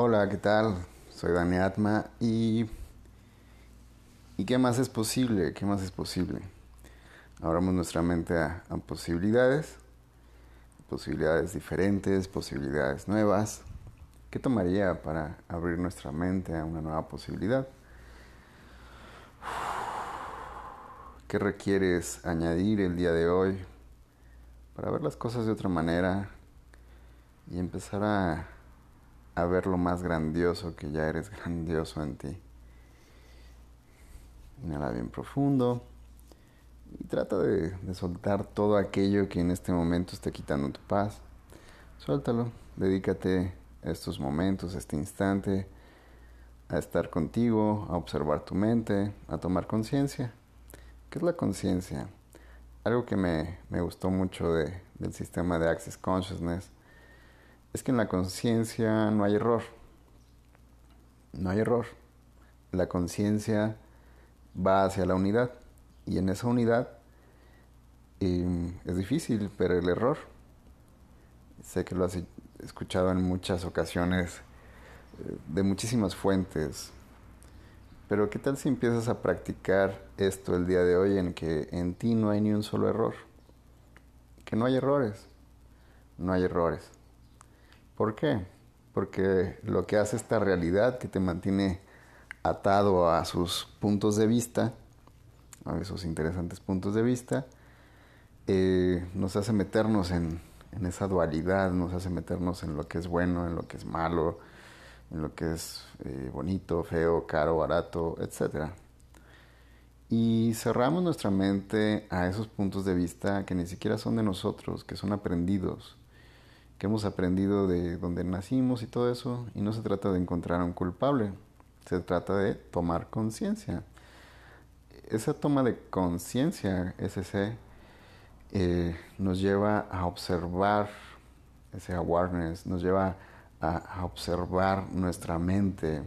Hola, ¿qué tal? Soy Dani Atma y... ¿Y qué más es posible? ¿Qué más es posible? Abramos nuestra mente a, a posibilidades, posibilidades diferentes, posibilidades nuevas. ¿Qué tomaría para abrir nuestra mente a una nueva posibilidad? ¿Qué requieres añadir el día de hoy para ver las cosas de otra manera y empezar a a ver lo más grandioso que ya eres grandioso en ti. Inhala bien profundo y trata de, soltar todo aquello que en este momento esté quitando tu paz. Suéltalo, dedícate estos momentos, este instante, a estar contigo, a observar tu mente, a tomar conciencia. ¿Qué es la conciencia? Algo que me, me gustó mucho de, del sistema de Access Consciousness es que en la conciencia no hay error. No hay error. La conciencia va hacia la unidad y en esa unidad em, es difícil, pero el error, sé que lo has escuchado en muchas ocasiones eh, de muchísimas fuentes, pero ¿qué tal si empiezas a practicar esto el día de hoy en que en ti no hay ni un solo error? Que no hay errores, no hay errores. ¿Por qué? Porque lo que hace esta realidad que te mantiene atado a sus puntos de vista, a esos interesantes puntos de vista, eh, nos hace meternos en, esa dualidad, nos hace meternos en lo que es bueno, en lo que es malo, en lo que es eh, bonito, feo, caro, barato, etc. Y cerramos nuestra mente a esos puntos de vista que ni siquiera son de nosotros, que son aprendidos, que hemos aprendido de donde nacimos y todo eso, y no se trata de encontrar a un culpable, se trata de tomar conciencia. Esa toma de conciencia, ese eh, nos lleva a observar ese awareness, nos lleva a, observar nuestra mente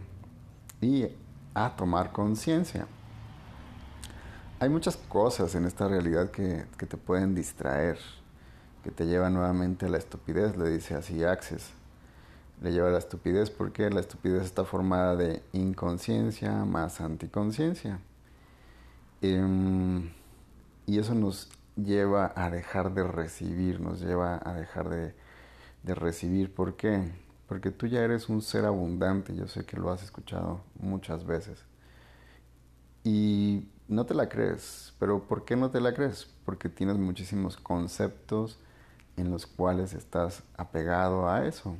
y a tomar conciencia. Hay muchas cosas en esta realidad que, que te pueden distraer que te lleva nuevamente a la estupidez, le dice así Access. Le lleva a la estupidez porque la estupidez está formada de inconsciencia más anticonciencia. Em, y eso nos lleva a dejar de recibir, nos lleva a dejar de, de recibir. ¿Por qué? Porque tú ya eres un ser abundante, yo sé que lo has escuchado muchas veces. Y no te la crees, pero ¿por qué no te la crees? Porque tienes muchísimos conceptos, en los cuales estás apegado a eso.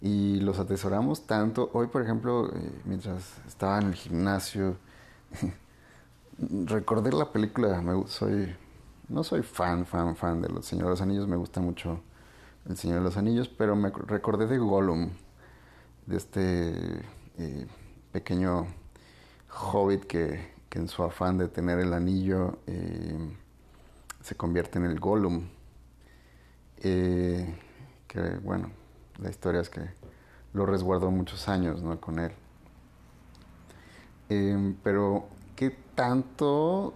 Y los atesoramos tanto. Hoy, por ejemplo, eh, mientras estaba en el gimnasio, recordé la película. Me, soy, no soy fan, fan, fan de Los Señor de los Anillos. Me gusta mucho El Señor de los Anillos, pero me recordé de Gollum, de este eh, pequeño hobbit que, en su afán de tener el anillo eh, se convierte en el Gollum eh, que bueno, la historia es que lo resguardó muchos años ¿no? con él. Em, pero, ¿qué tanto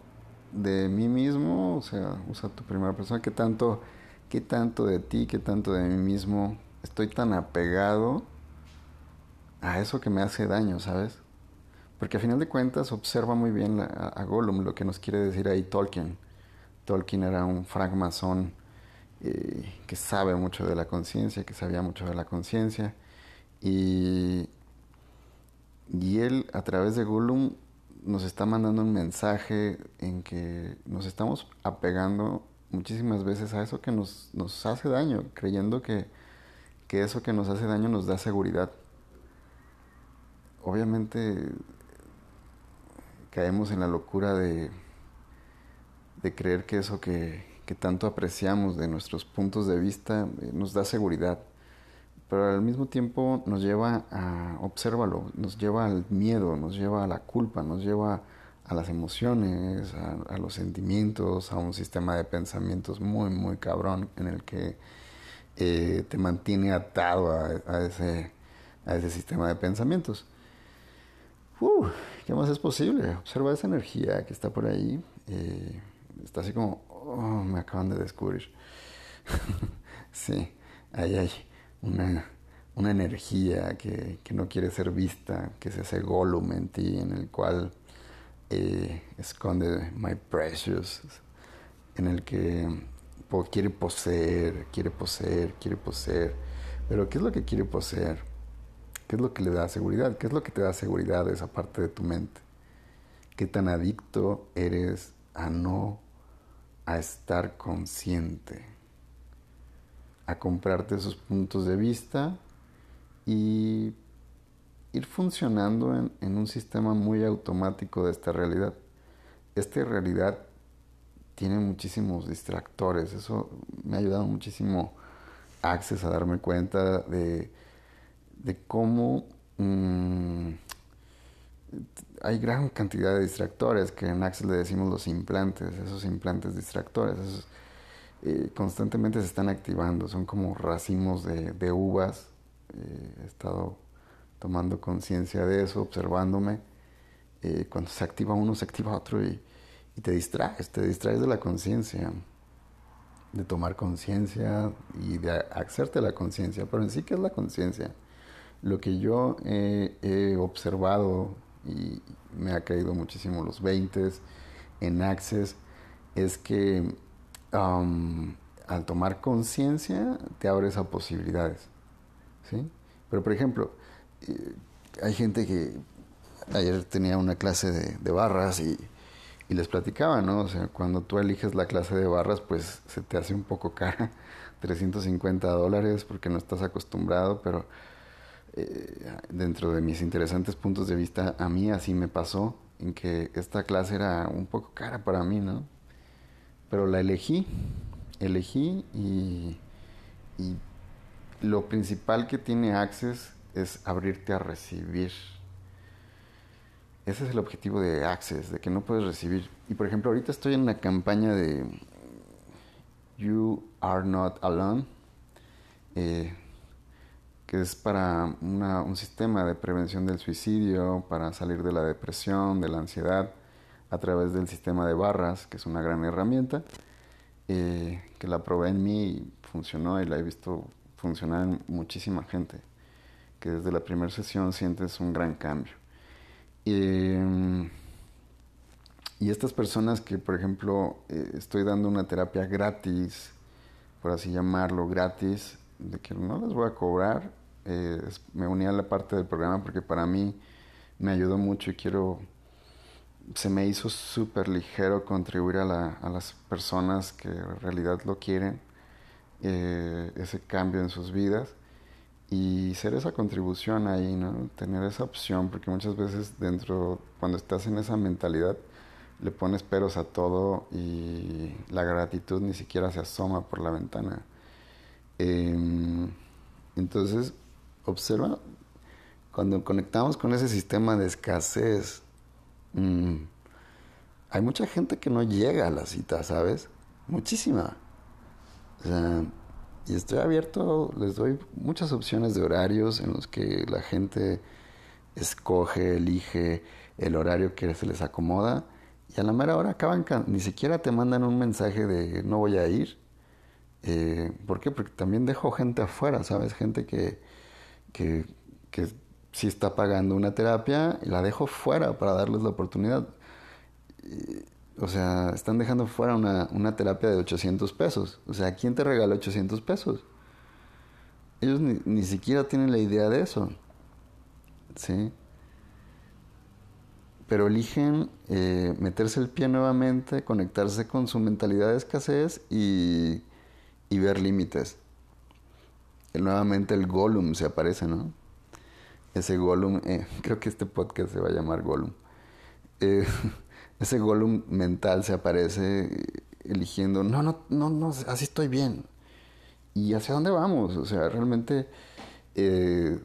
de mí mismo, o sea, usa tu primera persona, qué tanto, qué tanto de ti, qué tanto de mí mismo estoy tan apegado a eso que me hace daño, ¿sabes? Porque a final de cuentas observa muy bien a, Gollum lo que nos quiere decir ahí Tolkien. Tolkien era un francmasón eh, que sabe mucho de la conciencia, que sabía mucho de la conciencia. Y, y él, a través de Gollum, nos está mandando un mensaje en que nos estamos apegando muchísimas veces a eso que nos, nos hace daño, creyendo que, que eso que nos hace daño nos da seguridad. Obviamente caemos en la locura de, de creer que eso que, que tanto apreciamos de nuestros puntos de vista eh, nos da seguridad, pero al mismo tiempo nos lleva a, obsérvalo, nos lleva al miedo, nos lleva a la culpa, nos lleva a las emociones, a, los sentimientos, a un sistema de pensamientos muy, muy cabrón en el que eh, te mantiene atado a, ese, a ese sistema de pensamientos. ¿Qué más es posible? Observa esa energía que está por ahí. Eh, está así como oh, me acaban de descubrir. sí, ahí hay una, una energía que, no quiere ser vista, que es ese golem en ti en el cual eh, esconde My Precious, en el que quiere poseer, quiere poseer, quiere poseer. Pero ¿qué es lo que quiere poseer? ¿Qué es lo que le da seguridad? ¿Qué es lo que te da seguridad esa parte de tu mente? ¿Qué tan adicto eres a no, a estar consciente? A comprarte esos puntos de vista y ir funcionando en, en un sistema muy automático de esta realidad. Esta realidad tiene muchísimos distractores. Eso me ha ayudado muchísimo Access a darme cuenta de, de cómo mm, hay gran cantidad de distractores que en Access le decimos los implantes, esos implantes distractores. Eh, constantemente se están activando, son como racimos de, uvas. Eh, he estado tomando conciencia de eso, observándome. Eh, cuando se activa uno, se activa otro y te distraes, te distraes de la conciencia, de tomar conciencia y de hacerte la conciencia. Pero en sí, ¿qué es la conciencia? Lo que yo he, observado y me ha caído muchísimo los 20 en Access es que al tomar conciencia te abres a posibilidades. ¿sí? Pero por ejemplo, eh, hay gente que ayer tenía una clase de barras y y les platicaba, ¿no? O sea, cuando tú eliges la clase de barras, pues se te hace un poco cara, 350 dólares, porque no estás acostumbrado, pero eh, dentro de mis interesantes puntos de vista, a mí así me pasó, en que esta clase era un poco cara para mí, ¿no? Pero la elegí, elegí y, y lo principal que tiene Access es abrirte a recibir ese es el objetivo de Access, de que no puedes recibir. Y por ejemplo, ahorita estoy en la campaña de You Are Not Alone, eh, que es para un sistema de prevención del suicidio, para salir de la depresión, de la ansiedad, a través del sistema de barras, que es una gran herramienta, eh, que la probé en mí y funcionó y la he visto funcionar en muchísima gente, que desde la primera sesión sientes un gran cambio. Y estas personas que, por ejemplo, eh, estoy dando una terapia gratis, por así llamarlo, gratis, de que no les voy a cobrar, eh, me uní a la parte del programa porque para mí me ayudó mucho y quiero, se me hizo súper ligero contribuir a, la, las personas que en realidad lo quieren, eh, ese cambio en sus vidas y ser esa contribución ahí, ¿no? Tener esa opción, porque muchas veces dentro, cuando estás en esa mentalidad, le pones peros a todo y la gratitud ni siquiera se asoma por la ventana. Em, entonces, observa, cuando conectamos con ese sistema de escasez, mm, hay mucha gente que no llega a la cita, ¿sabes? Muchísima. O sea, y estoy abierto, les doy muchas opciones de horarios en los que la gente escoge, elige el horario que se les acomoda y a la mera hora acaban, ni siquiera te mandan un mensaje de no voy a ir. Eh, ¿Por qué? Porque también dejo gente afuera, ¿sabes? Gente que, que, que sí está pagando una terapia y la dejo fuera para darles la oportunidad. O sea, están dejando fuera una, una terapia de 800 pesos. O sea, ¿quién te regala 800 pesos? Ellos ni, ni siquiera tienen la idea de eso. ¿Sí? Pero eligen eh, meterse el pie nuevamente, conectarse con su mentalidad de escasez y, y ver límites. Y nuevamente el Gollum se aparece, ¿no? Ese Gollum, eh, creo que este podcast se va a llamar Gollum. Eh, ese Gollum mental se aparece eligiendo, no, no, no, no, así estoy bien. ¿Y hacia dónde vamos? O sea, realmente eh,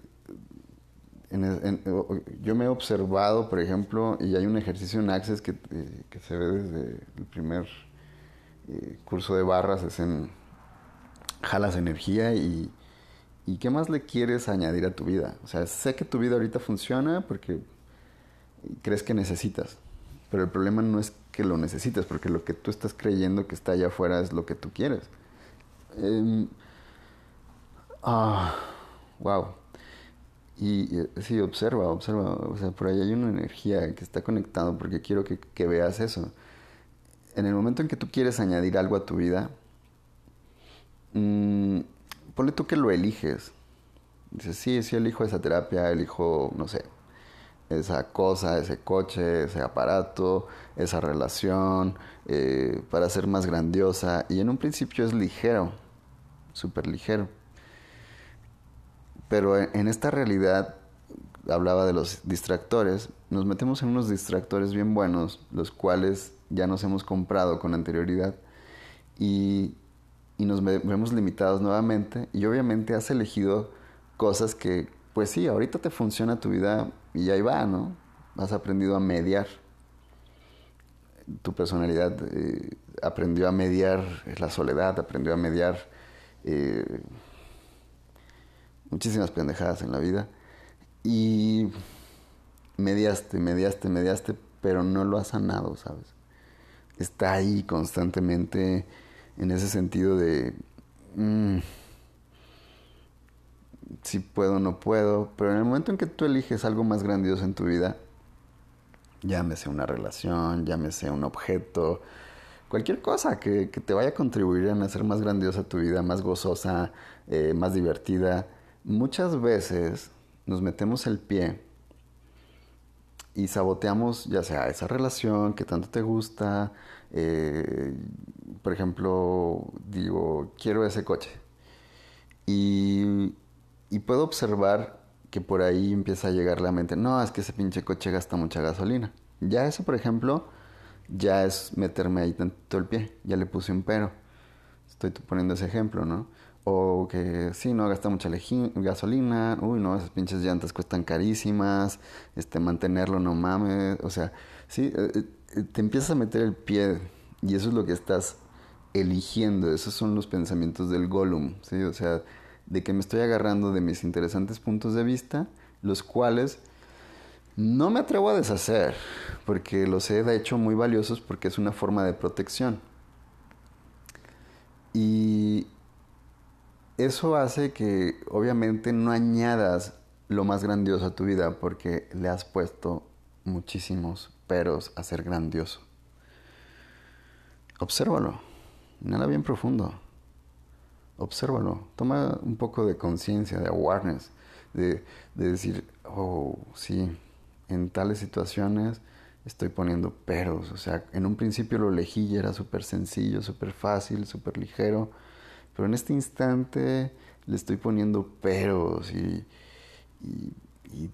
yo me he observado, por ejemplo, y hay un ejercicio en Access que, eh, que se ve desde el primer eh, curso de barras, es en jalas energía y, y qué más le quieres añadir a tu vida. O sea, sé que tu vida ahorita funciona porque crees que necesitas. Pero el problema no es que lo necesites, porque lo que tú estás creyendo que está allá afuera es lo que tú quieres. Em, ah, wow. Y sí, observa, observa, o sea, por ahí hay una energía que está conectando porque quiero que, que veas eso. En el momento en que tú quieres añadir algo a tu vida, mmm, ponle tú que lo eliges. Dices, sí, sí elijo esa terapia, elijo, no sé, esa cosa, ese coche, ese aparato, esa relación, eh, para ser más grandiosa. Y en un principio es ligero, súper ligero. Pero en esta realidad, hablaba de los distractores, nos metemos en unos distractores bien buenos, los cuales ya nos hemos comprado con anterioridad y, y nos vemos limitados nuevamente y obviamente has elegido cosas que, pues sí, ahorita te funciona tu vida y ahí va, ¿no? Has aprendido a mediar. Tu personalidad eh, aprendió a mediar la soledad, aprendió a mediar eh, muchísimas pendejadas en la vida. Y mediaste, mediaste, mediaste, pero no lo has sanado, ¿sabes? Está ahí constantemente en ese sentido de... Mm, si puedo o no puedo, pero en el momento en que tú eliges algo más grandioso en tu vida, llámese una relación, llámese un objeto, cualquier cosa que, te vaya a contribuir a hacer más grandiosa tu vida, más gozosa, eh, más divertida, muchas veces nos metemos el pie y saboteamos ya sea esa relación que tanto te gusta, eh, por ejemplo, digo, quiero ese coche. Y puedo observar que por ahí empieza a llegar la mente, no, es que ese pinche coche gasta mucha gasolina. Ya eso, por ejemplo, ya es meterme ahí tanto el pie, ya le puse un pero. Estoy poniendo ese ejemplo, ¿no? O que sí, no gasta mucha gasolina, uy, no, esas pinches llantas cuestan carísimas, este, mantenerlo no mames, o sea, sí, eh, eh, te empiezas a meter el pie y eso es lo que estás eligiendo, esos son los pensamientos del Gollum, ¿sí? O sea, de que me estoy agarrando de mis interesantes puntos de vista, los cuales no me atrevo a deshacer, porque los he hecho muy valiosos porque es una forma de protección. Y eso hace que obviamente no añadas lo más grandioso a tu vida porque le has puesto muchísimos peros a ser grandioso. Obsérvalo, nada bien profundo. Obsérvalo, toma un poco de conciencia, de awareness, de, decir, oh, sí, en tales situaciones estoy poniendo peros. O sea, en un principio lo elegí y era súper sencillo, súper fácil, súper ligero, pero en este instante le estoy poniendo peros y, y,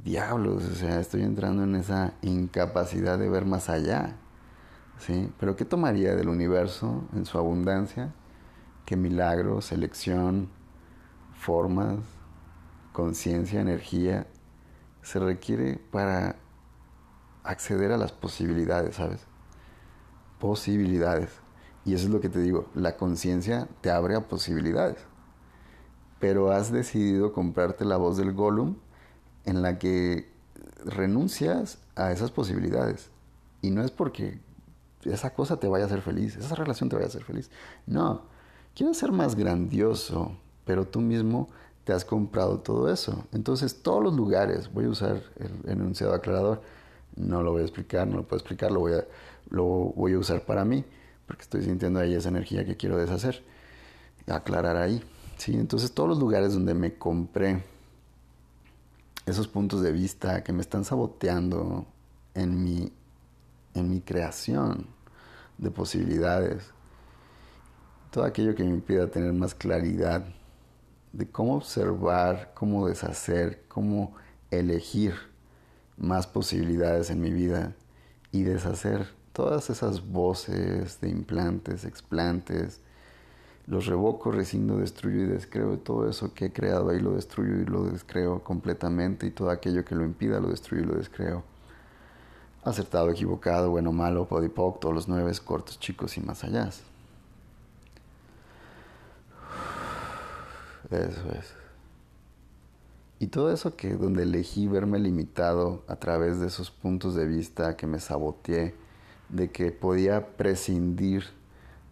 diablos, o sea, estoy entrando en esa incapacidad de ver más allá. ¿Sí? Pero ¿qué tomaría del universo en su abundancia? que milagro, selección, formas, conciencia, energía se requiere para acceder a las posibilidades, ¿sabes? Posibilidades. Y eso es lo que te digo, la conciencia te abre a posibilidades. Pero has decidido comprarte la voz del Gollum en la que renuncias a esas posibilidades. Y no es porque esa cosa te vaya a hacer feliz, esa relación te vaya a hacer feliz. No, Quiero ser más grandioso, pero tú mismo te has comprado todo eso. Entonces, todos los lugares, voy a usar el enunciado aclarador, no lo voy a explicar, no lo puedo explicar, lo voy a, lo voy a usar para mí, porque estoy sintiendo ahí esa energía que quiero deshacer, aclarar ahí. ¿sí? Entonces, todos los lugares donde me compré esos puntos de vista que me están saboteando en mi, en mi creación de posibilidades, todo aquello que me impida tener más claridad de cómo observar, cómo deshacer, cómo elegir más posibilidades en mi vida y deshacer todas esas voces de implantes, explantes, los revoco, rescindo, destruyo y descreo, todo eso que he creado ahí lo destruyo y lo descreo completamente y todo aquello que lo impida lo destruyo y lo descreo. Acertado, equivocado, bueno, malo, podipoc, todos los nueve cortos, chicos y más allá. Eso es. Y todo eso que donde elegí verme limitado a través de esos puntos de vista que me saboteé, de que podía prescindir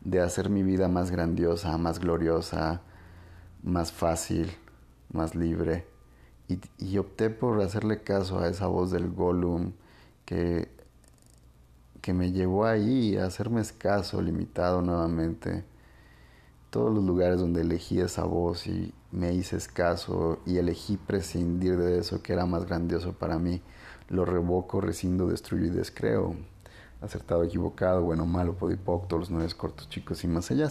de hacer mi vida más grandiosa, más gloriosa, más fácil, más libre, y, opté por hacerle caso a esa voz del Gollum que, que me llevó ahí a hacerme escaso, limitado nuevamente. Todos los lugares donde elegí esa voz y me hice escaso y elegí prescindir de eso que era más grandioso para mí, lo revoco, rescindo, destruyo y descreo. Acertado, equivocado, bueno, malo, podipoc, todos los nueve cortos, chicos y más allá.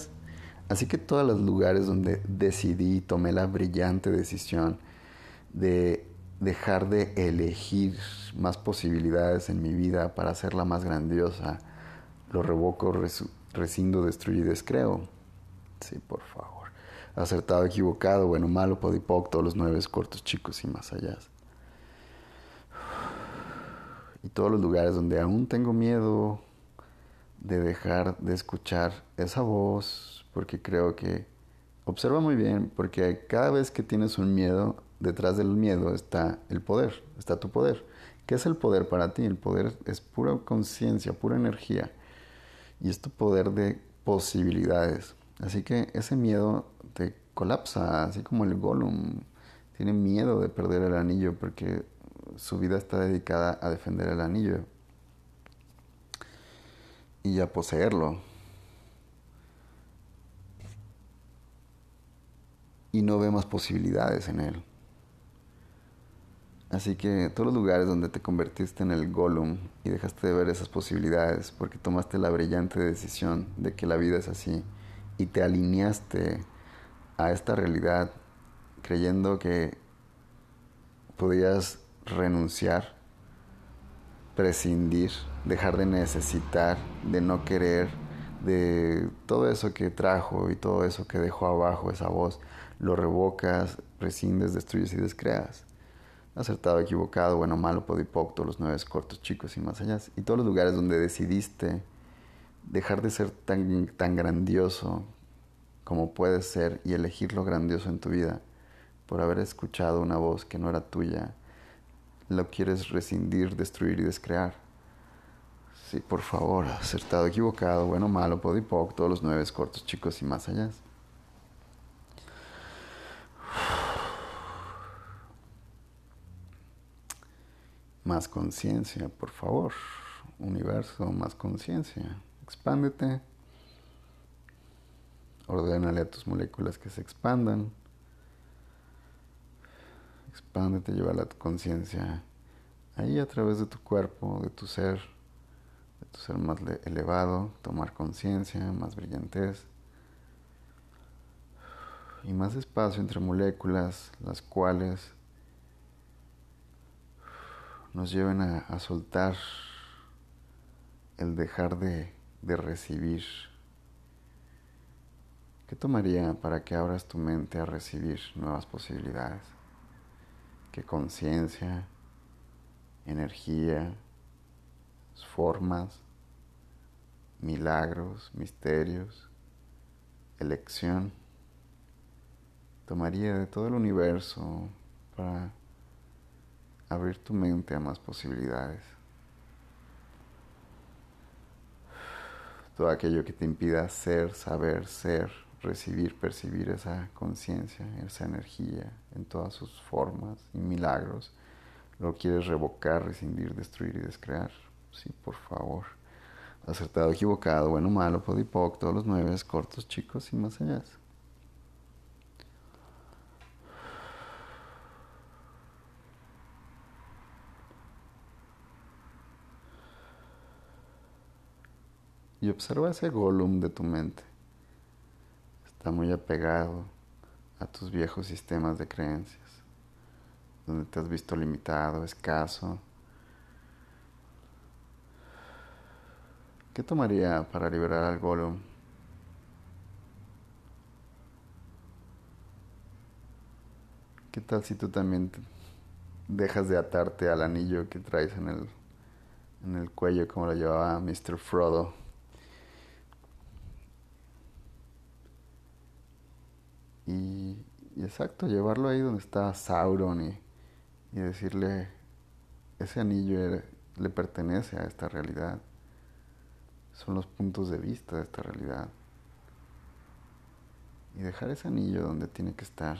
Así que todos los lugares donde decidí, tomé la brillante decisión de dejar de elegir más posibilidades en mi vida para hacerla más grandiosa, lo revoco, rescindo, destruyo y descreo. Sí, por favor. Acertado, equivocado, bueno, malo, podipoc, todos los nueve cortos, chicos y más allá. Y todos los lugares donde aún tengo miedo de dejar de escuchar esa voz, porque creo que observa muy bien, porque cada vez que tienes un miedo, detrás del miedo está el poder, está tu poder. ¿Qué es el poder para ti? El poder es pura conciencia, pura energía. Y es tu poder de posibilidades. Así que ese miedo te colapsa, así como el Gollum tiene miedo de perder el anillo porque su vida está dedicada a defender el anillo y a poseerlo. Y no ve más posibilidades en él. Así que todos los lugares donde te convertiste en el Gollum y dejaste de ver esas posibilidades porque tomaste la brillante decisión de que la vida es así y te alineaste a esta realidad creyendo que podías renunciar, prescindir, dejar de necesitar, de no querer, de todo eso que trajo y todo eso que dejó abajo esa voz, lo revocas, prescindes, destruyes y descreas acertado, equivocado, bueno, malo, podipoc, todos los nueve cortos, chicos y más allá. Y todos los lugares donde decidiste dejar de ser tan, tan grandioso como puedes ser y elegir lo grandioso en tu vida por haber escuchado una voz que no era tuya, lo quieres rescindir, destruir y descrear. Sí, por favor, acertado, equivocado, bueno, malo, podipoc, todos los nueve cortos, chicos y más allá. Más conciencia, por favor. Universo, más conciencia. Expándete. Ordénale a tus moléculas que se expandan. Expándete, lleva la conciencia ahí a través de tu cuerpo, de tu ser, de tu ser más elevado, tomar conciencia, más brillantez y más espacio entre moléculas, las cuales nos lleven a, soltar el dejar de, de recibir. ¿Qué tomaría para que abras tu mente a recibir nuevas posibilidades? ¿Qué conciencia, energía, formas, milagros, misterios, elección tomaría de todo el universo para abrir tu mente a más posibilidades. Todo aquello que te impida ser, saber, ser, recibir, percibir esa conciencia, esa energía en todas sus formas y milagros, lo quieres revocar, rescindir, destruir y descrear. Sí, por favor. Acertado, equivocado, bueno, malo, podipoc, todos los nueve, cortos, chicos y más allá. y observa ese Gollum de tu mente. Está muy apegado a tus viejos sistemas de creencias, donde te has visto limitado, escaso. ¿Qué tomaría para liberar al Gollum? ¿Qué tal si tú también dejas de atarte al anillo que traes en el, en el cuello como lo llevaba Mr. Frodo? Exacto, llevarlo ahí donde está Sauron y, y decirle, ese anillo le pertenece a esta realidad. Son los puntos de vista de esta realidad. Y dejar ese anillo donde tiene que estar.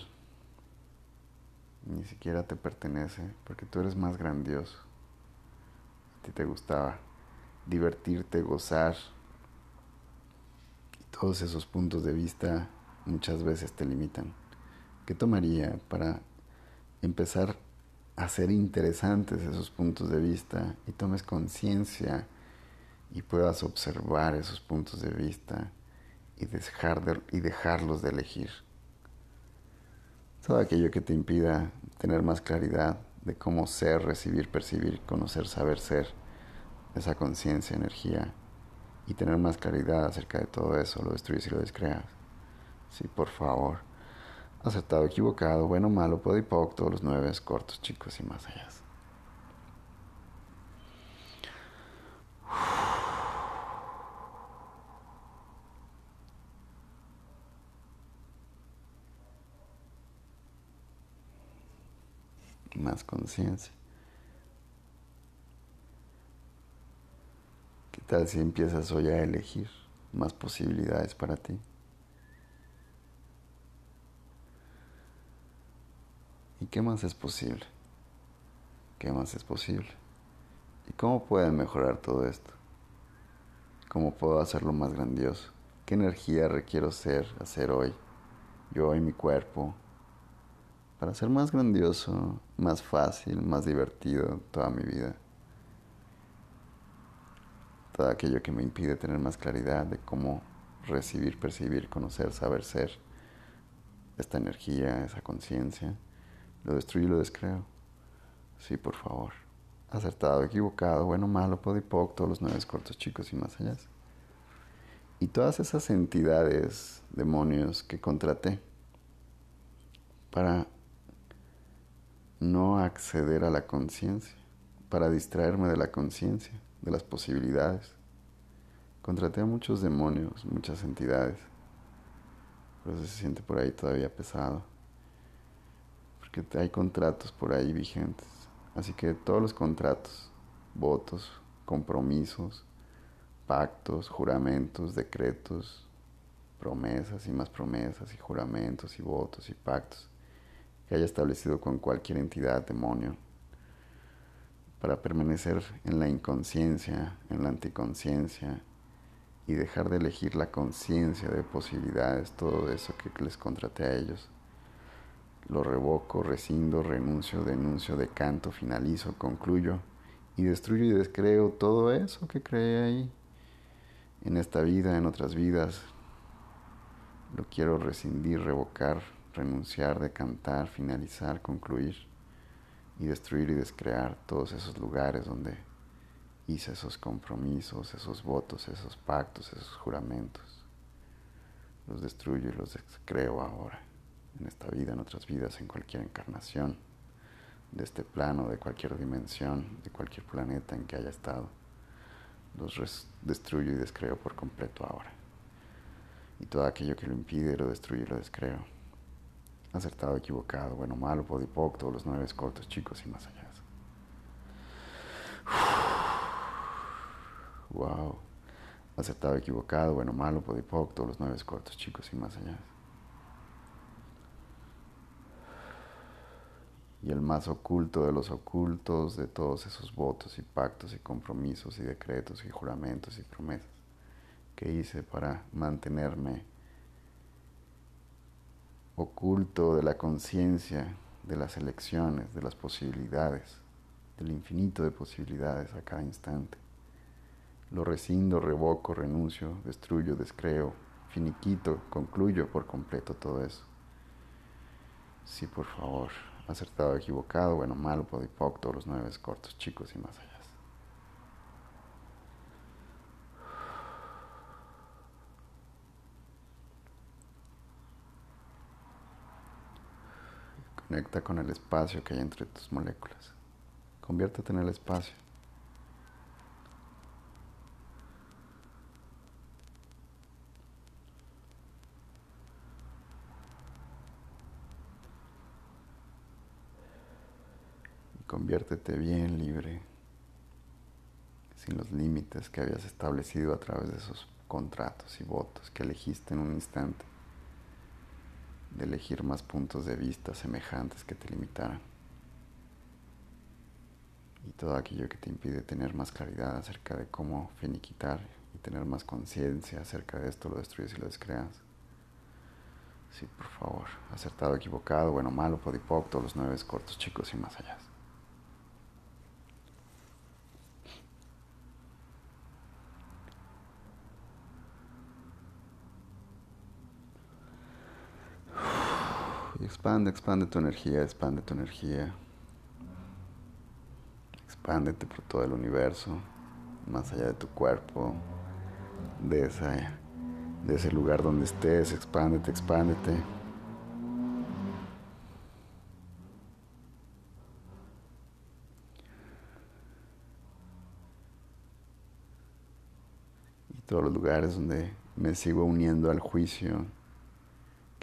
ni siquiera te pertenece, porque tú eres más grandioso. A ti te gustaba divertirte, gozar. Y todos esos puntos de vista muchas veces te limitan. ¿Qué tomaría para empezar a ser interesantes esos puntos de vista y tomes conciencia y puedas observar esos puntos de vista y, y dejarlos de elegir? Todo aquello que te impida tener más claridad de cómo ser, recibir, percibir, conocer, saber ser, esa conciencia, energía y tener más claridad acerca de todo eso, lo destruyes y lo descreas. Sí, por favor. Acertado, equivocado, bueno, malo, puedo y poco, todos los nueve cortos, chicos y más allá. Más conciencia. ¿Qué tal si empiezas hoy a elegir más posibilidades para ti? ¿Y qué más es posible? ¿Qué más es posible? ¿Y cómo pueden mejorar todo esto? ¿Cómo puedo hacerlo más grandioso? ¿Qué energía requiero ser, hacer hoy? Yo y mi cuerpo. Para ser más grandioso, más fácil, más divertido toda mi vida. Todo aquello que me impide tener más claridad de cómo recibir, percibir, conocer, saber ser esta energía, esa conciencia lo destruyo y lo descreo. Sí, por favor. Acertado, equivocado, bueno, malo, podipoc, todos los nueve cortos chicos y más allá. Y todas esas entidades, demonios que contraté para no acceder a la conciencia, para distraerme de la conciencia, de las posibilidades. Contraté a muchos demonios, muchas entidades. Por se siente por ahí todavía pesado que hay contratos por ahí vigentes. Así que todos los contratos, votos, compromisos, pactos, juramentos, decretos, promesas y más promesas y juramentos y votos y pactos que haya establecido con cualquier entidad, demonio, para permanecer en la inconsciencia, en la anticonciencia y dejar de elegir la conciencia de posibilidades, todo eso que les contraté a ellos lo revoco, rescindo, renuncio, denuncio, decanto, finalizo, concluyo y destruyo y descreo todo eso que creé ahí. En esta vida, en otras vidas, lo quiero rescindir, revocar, renunciar, decantar, finalizar, concluir y destruir y descrear todos esos lugares donde hice esos compromisos, esos votos, esos pactos, esos juramentos. Los destruyo y los descreo ahora en esta vida, en otras vidas, en cualquier encarnación de este plano, de cualquier dimensión, de cualquier planeta en que haya estado. Los destruyo y descreo por completo ahora. Y todo aquello que lo impide, lo destruyo y lo descreo. Acertado, equivocado, bueno, malo, podipoc, todos los nueve cortos, chicos y más allá. Wow. Acertado, equivocado, bueno, malo, podipoc, todos los nueve cortos, chicos y más allá. Y el más oculto de los ocultos de todos esos votos y pactos y compromisos y decretos y juramentos y promesas que hice para mantenerme oculto de la conciencia, de las elecciones, de las posibilidades, del infinito de posibilidades a cada instante. Lo rescindo, revoco, renuncio, destruyo, descreo, finiquito, concluyo por completo todo eso. Sí, por favor acertado, equivocado, bueno, malo, podipoc, todos los nueve cortos, chicos y más allá. Conecta con el espacio que hay entre tus moléculas. Conviértete en el espacio. Conviértete bien libre, sin los límites que habías establecido a través de esos contratos y votos que elegiste en un instante, de elegir más puntos de vista semejantes que te limitaran. y todo aquello que te impide tener más claridad acerca de cómo finiquitar y tener más conciencia acerca de esto, lo destruyes y lo descreas. Sí, por favor. Acertado, equivocado, bueno, malo, podipoc, todos los nueve cortos, chicos y más allá. Y expande, expande tu energía, expande tu energía. Expándete por todo el universo, más allá de tu cuerpo, de, de ese lugar donde estés, expándete, expándete. Y todos los lugares donde me sigo uniendo al juicio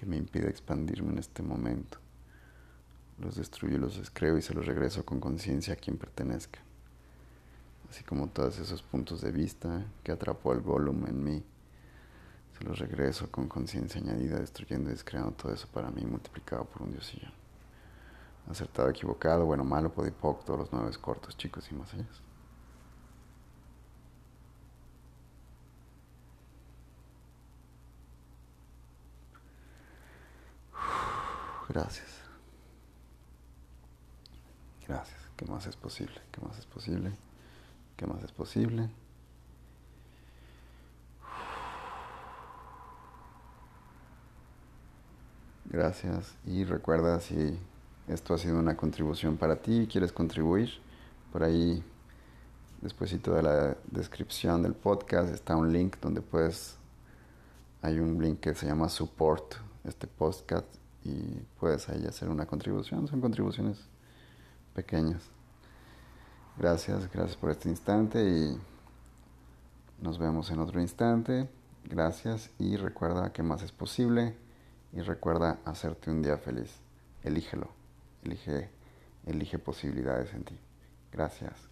que me impide expandirme en este momento. Los destruyo, los descreo y se los regreso con conciencia a quien pertenezca. Así como todos esos puntos de vista que atrapó el volumen en mí, se los regreso con conciencia añadida, destruyendo y descreando todo eso para mí multiplicado por un diosillo. Acertado, equivocado, bueno, malo, podipoc, todos los nueve cortos, chicos y más allá. Gracias. Gracias. ¿Qué más es posible? ¿Qué más es posible? ¿Qué más es posible? Gracias. Y recuerda si esto ha sido una contribución para ti y quieres contribuir, por ahí, después de la descripción del podcast, está un link donde puedes, hay un link que se llama Support este podcast y puedes ahí hacer una contribución. Son contribuciones pequeñas. Gracias, gracias por este instante y nos vemos en otro instante. Gracias y recuerda que más es posible y recuerda hacerte un día feliz. Elígelo. Elige, elige posibilidades en ti. Gracias.